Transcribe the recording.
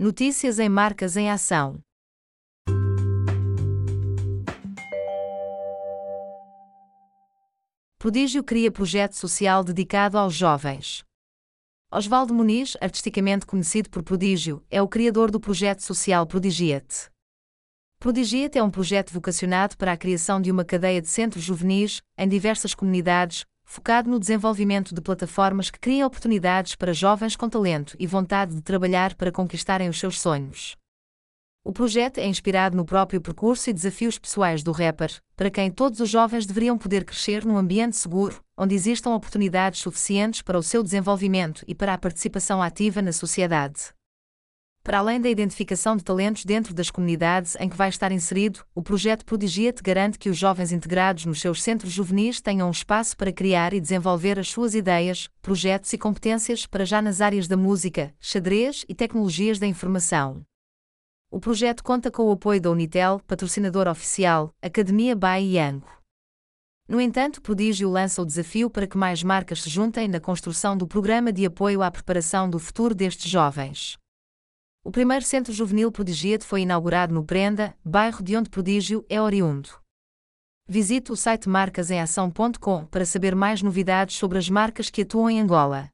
Notícias em Marcas em Ação. Prodígio cria projeto social dedicado aos jovens. Osvaldo Muniz, artisticamente conhecido por Prodígio, é o criador do projeto social Prodigiate. Prodigiate é um projeto vocacionado para a criação de uma cadeia de centros juvenis, em diversas comunidades, focado no desenvolvimento de plataformas que criem oportunidades para jovens com talento e vontade de trabalhar para conquistarem os seus sonhos. O projeto é inspirado no próprio percurso e desafios pessoais do rapper, para quem todos os jovens deveriam poder crescer num ambiente seguro, onde existam oportunidades suficientes para o seu desenvolvimento e para a participação ativa na sociedade. Para além da identificação de talentos dentro das comunidades em que vai estar inserido, o projeto Prodigia-te garante que os jovens integrados nos seus centros juvenis tenham um espaço para criar e desenvolver as suas ideias, projetos e competências para já nas áreas da música, xadrez e tecnologias da informação. O projeto conta com o apoio da Unitel, patrocinador oficial, Academia Bai Yango. No entanto, Prodígio lança o desafio para que mais marcas se juntem na construção do programa de apoio à preparação do futuro destes jovens. O primeiro centro juvenil Prodigiate foi inaugurado no Prenda, bairro de onde Prodígio é oriundo. Visite o site marcasemação.com para saber mais novidades sobre as marcas que atuam em Angola.